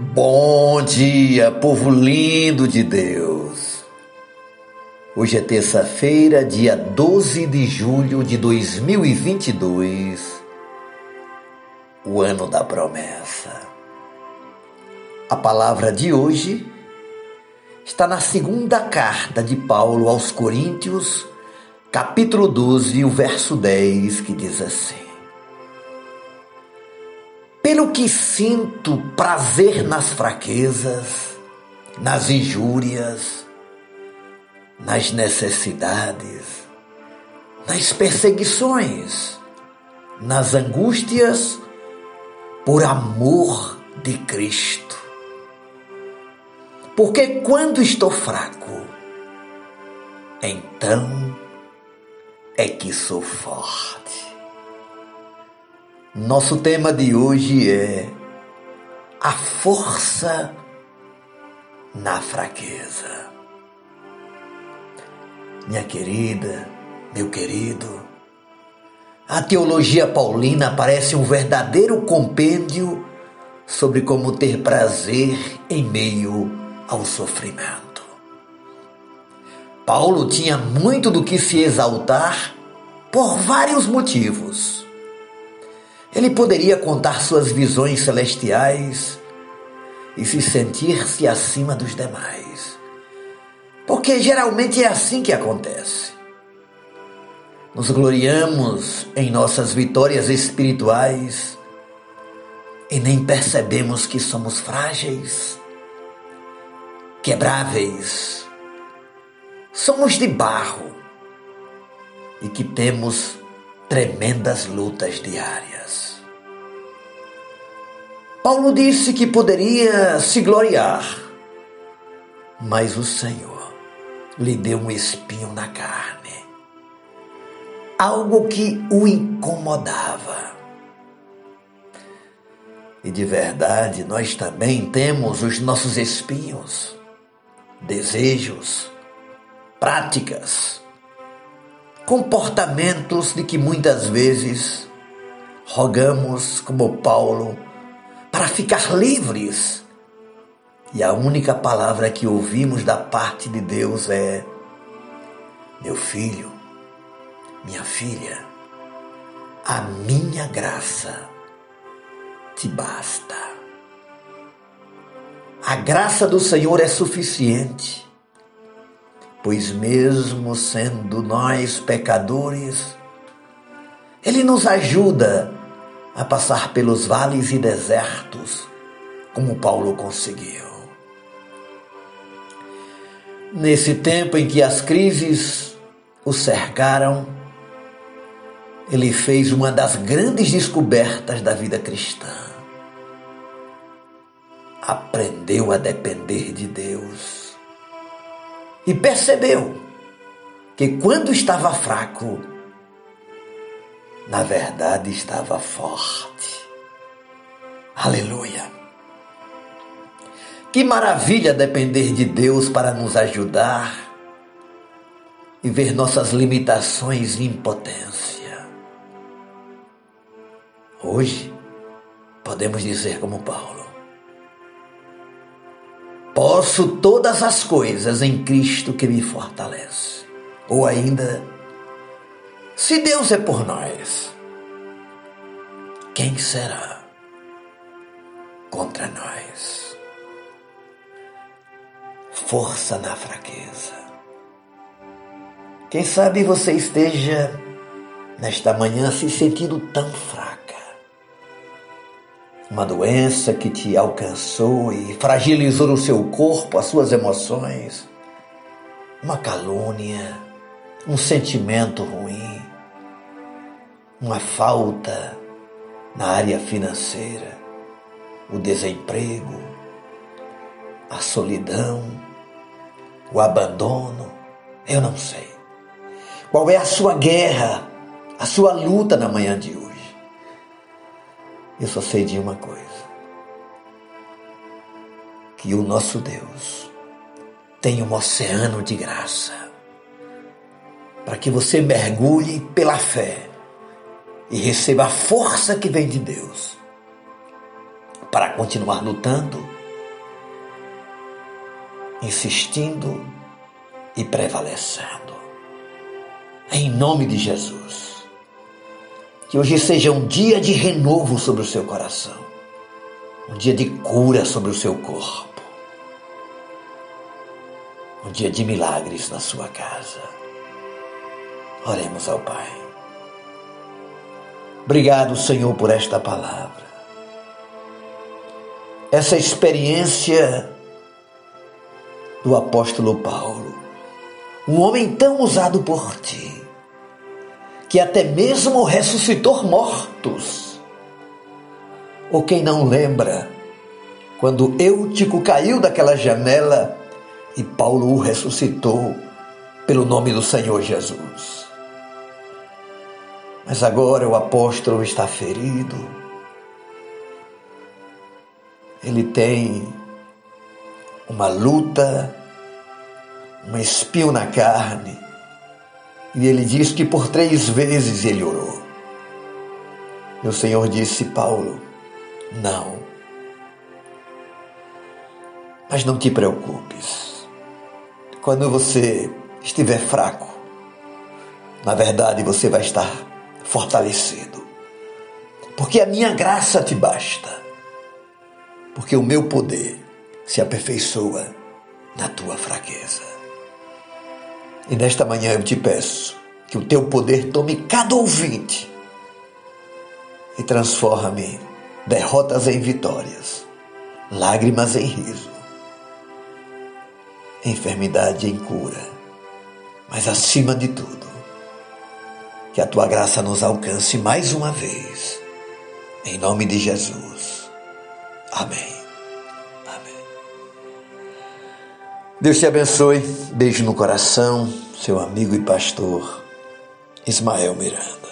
Bom dia, povo lindo de Deus. Hoje é terça-feira, dia 12 de julho de 2022, o ano da promessa. A palavra de hoje está na segunda carta de Paulo aos Coríntios, capítulo 12, o verso 10, que diz assim: pelo que sinto prazer nas fraquezas, nas injúrias, nas necessidades, nas perseguições, nas angústias, por amor de Cristo. Porque quando estou fraco, então é que sou forte. Nosso tema de hoje é a força na fraqueza. Minha querida, meu querido, a teologia paulina parece um verdadeiro compêndio sobre como ter prazer em meio ao sofrimento. Paulo tinha muito do que se exaltar por vários motivos. Ele poderia contar suas visões celestiais e se sentir-se acima dos demais. Porque geralmente é assim que acontece. Nos gloriamos em nossas vitórias espirituais e nem percebemos que somos frágeis, quebráveis, somos de barro e que temos tremendas lutas diárias. Paulo disse que poderia se gloriar, mas o Senhor lhe deu um espinho na carne, algo que o incomodava. E de verdade, nós também temos os nossos espinhos, desejos, práticas, comportamentos de que muitas vezes rogamos, como Paulo, para ficar livres. E a única palavra que ouvimos da parte de Deus é: Meu filho, minha filha, a minha graça te basta. A graça do Senhor é suficiente pois mesmo sendo nós pecadores, Ele nos ajuda a passar pelos vales e desertos, como Paulo conseguiu. Nesse tempo em que as crises o cercaram, ele fez uma das grandes descobertas da vida cristã. Aprendeu a depender de Deus e percebeu que quando estava fraco, na verdade estava forte. Aleluia! Que maravilha depender de Deus para nos ajudar e ver nossas limitações e impotência. Hoje, podemos dizer como Paulo: Posso todas as coisas em Cristo que me fortalece. Ou ainda, se Deus é por nós, quem será contra nós? Força na fraqueza. Quem sabe você esteja nesta manhã se sentindo tão fraco uma doença que te alcançou e fragilizou o seu corpo, as suas emoções, uma calúnia, um sentimento ruim, uma falta na área financeira, o desemprego, a solidão, o abandono, eu não sei. Qual é a sua guerra, a sua luta na manhã de hoje? Eu só sei de uma coisa: que o nosso Deus tem um oceano de graça para que você mergulhe pela fé e receba a força que vem de Deus para continuar lutando insistindo e prevalecendo. Em nome de Jesus. Que hoje seja um dia de renovo sobre o seu coração, um dia de cura sobre o seu corpo, um dia de milagres na sua casa. Oremos ao Pai. Obrigado, Senhor, por esta palavra. Essa experiência do apóstolo Paulo, um homem tão usado por ti, que até mesmo ressuscitou mortos. Ou quem não lembra, quando Eutico caiu daquela janela e Paulo o ressuscitou pelo nome do Senhor Jesus. Mas agora o apóstolo está ferido. Ele tem uma luta, um espinho na carne. E ele diz que por três vezes ele orou. E o Senhor disse, Paulo, não. Mas não te preocupes. Quando você estiver fraco, na verdade você vai estar fortalecido. Porque a minha graça te basta. Porque o meu poder se aperfeiçoa na tua fraqueza. E nesta manhã eu te peço que o teu poder tome cada ouvinte e transforme derrotas em vitórias, lágrimas em riso, enfermidade em cura, mas acima de tudo, que a tua graça nos alcance mais uma vez. Em nome de Jesus. Amém. Deus te abençoe. Beijo no coração, seu amigo e pastor Ismael Miranda.